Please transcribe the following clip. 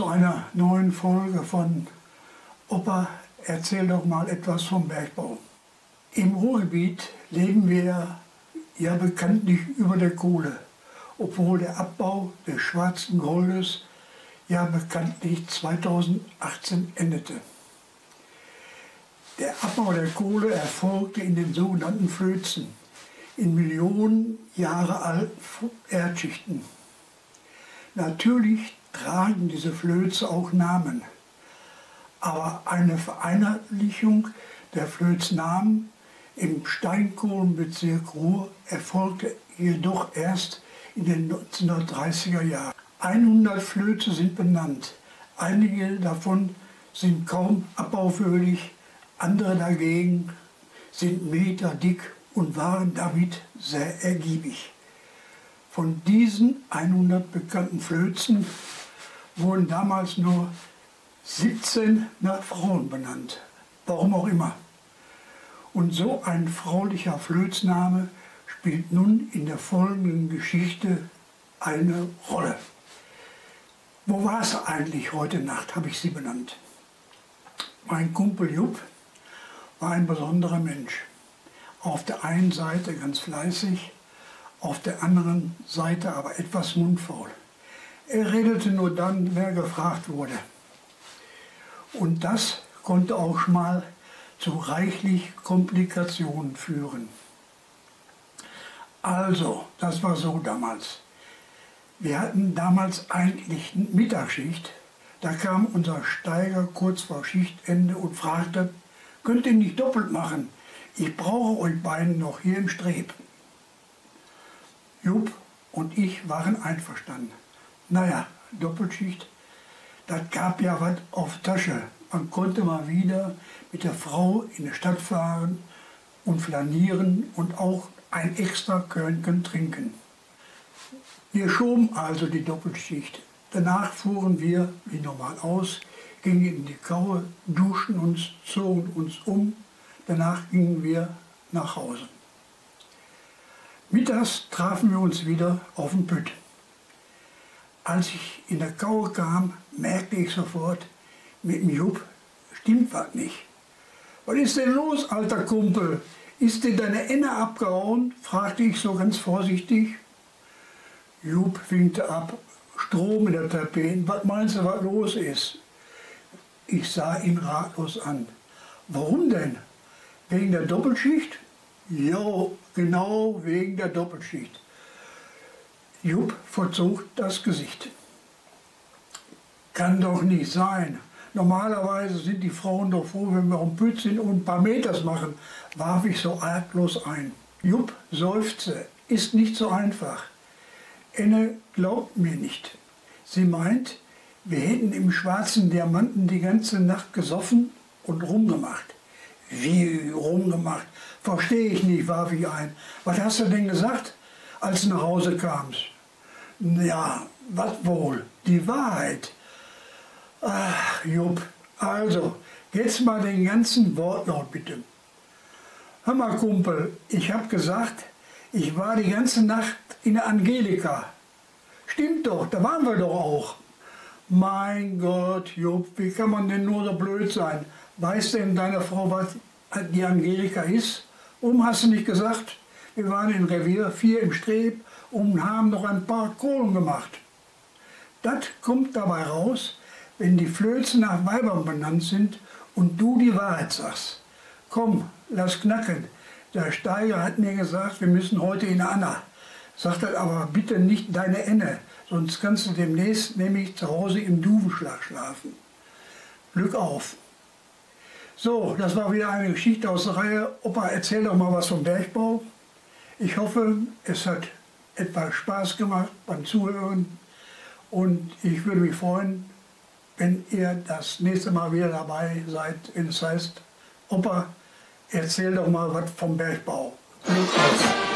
zu einer neuen Folge von Opa, erzähl doch mal etwas vom Bergbau. Im Ruhrgebiet leben wir ja bekanntlich über der Kohle, obwohl der Abbau des schwarzen Goldes ja bekanntlich 2018 endete. Der Abbau der Kohle erfolgte in den sogenannten Flözen, in Millionen Jahre alten Erdschichten. Natürlich tragen diese Flöze auch Namen, aber eine Vereinheitlichung der Flöznamen im Steinkohlenbezirk Ruhr erfolgte jedoch erst in den 1930er Jahren. 100 Flöze sind benannt. Einige davon sind kaum abbaufähig, andere dagegen sind Meter dick und waren damit sehr ergiebig. Von diesen 100 bekannten Flözen wurden damals nur 17 nach Frauen benannt. Warum auch immer. Und so ein fraulicher Flözname spielt nun in der folgenden Geschichte eine Rolle. Wo war es eigentlich heute Nacht, habe ich sie benannt. Mein Kumpel Jupp war ein besonderer Mensch. Auf der einen Seite ganz fleißig, auf der anderen Seite aber etwas mundfaul. Er redete nur dann, wer gefragt wurde. Und das konnte auch mal zu reichlich Komplikationen führen. Also, das war so damals. Wir hatten damals eigentlich Mittagsschicht. Da kam unser Steiger kurz vor Schichtende und fragte, könnt ihr nicht doppelt machen? Ich brauche euch beiden noch hier im Streb. Jupp und ich waren einverstanden. Naja, Doppelschicht, das gab ja was auf Tasche. Man konnte mal wieder mit der Frau in die Stadt fahren und flanieren und auch ein extra Körnchen trinken. Wir schoben also die Doppelschicht. Danach fuhren wir wie normal aus, gingen in die Kaue, duschten uns, zogen uns um. Danach gingen wir nach Hause. Mittags trafen wir uns wieder auf dem Pütt. Als ich in der Kaue kam, merkte ich sofort, mit dem Jupp stimmt was nicht. Was ist denn los, alter Kumpel? Ist dir deine Enne abgehauen? fragte ich so ganz vorsichtig. Jupp winkte ab. Strom in der Tapete. Was meinst du, was los ist? Ich sah ihn ratlos an. Warum denn? Wegen der Doppelschicht? Jo, genau wegen der Doppelschicht. Jupp verzog das Gesicht. Kann doch nicht sein. Normalerweise sind die Frauen doch froh, wenn wir am Pütz sind und ein paar Meters machen, warf ich so arglos ein. Jupp seufzte, ist nicht so einfach. Enne glaubt mir nicht. Sie meint, wir hätten im schwarzen Diamanten die ganze Nacht gesoffen und rumgemacht. Wie rumgemacht? Verstehe ich nicht, warf ich ein. Was hast du denn gesagt, als du nach Hause kamst? Ja, was wohl? Die Wahrheit. Ach, Jupp, also, jetzt mal den ganzen Wortlaut bitte. Hör mal, Kumpel, ich hab gesagt, ich war die ganze Nacht in der Angelika. Stimmt doch, da waren wir doch auch. Mein Gott, Jupp, wie kann man denn nur so blöd sein? Weiß denn deine Frau, was die Angelika ist? Warum hast du nicht gesagt? Wir waren in Revier 4 im Streb und haben noch ein paar Kohlen gemacht. Das kommt dabei raus, wenn die Flöze nach Weibern benannt sind und du die Wahrheit sagst. Komm, lass knacken. Der Steiger hat mir gesagt, wir müssen heute in Anna. Sagt er aber bitte nicht deine Enne, sonst kannst du demnächst nämlich zu Hause im Duvenschlag schlafen. Glück auf. So, das war wieder eine Geschichte aus der Reihe. Opa, erzähl doch mal was vom Bergbau. Ich hoffe, es hat etwas Spaß gemacht beim Zuhören und ich würde mich freuen, wenn ihr das nächste Mal wieder dabei seid, wenn es heißt, Opa, erzähl doch mal was vom Bergbau. Auf.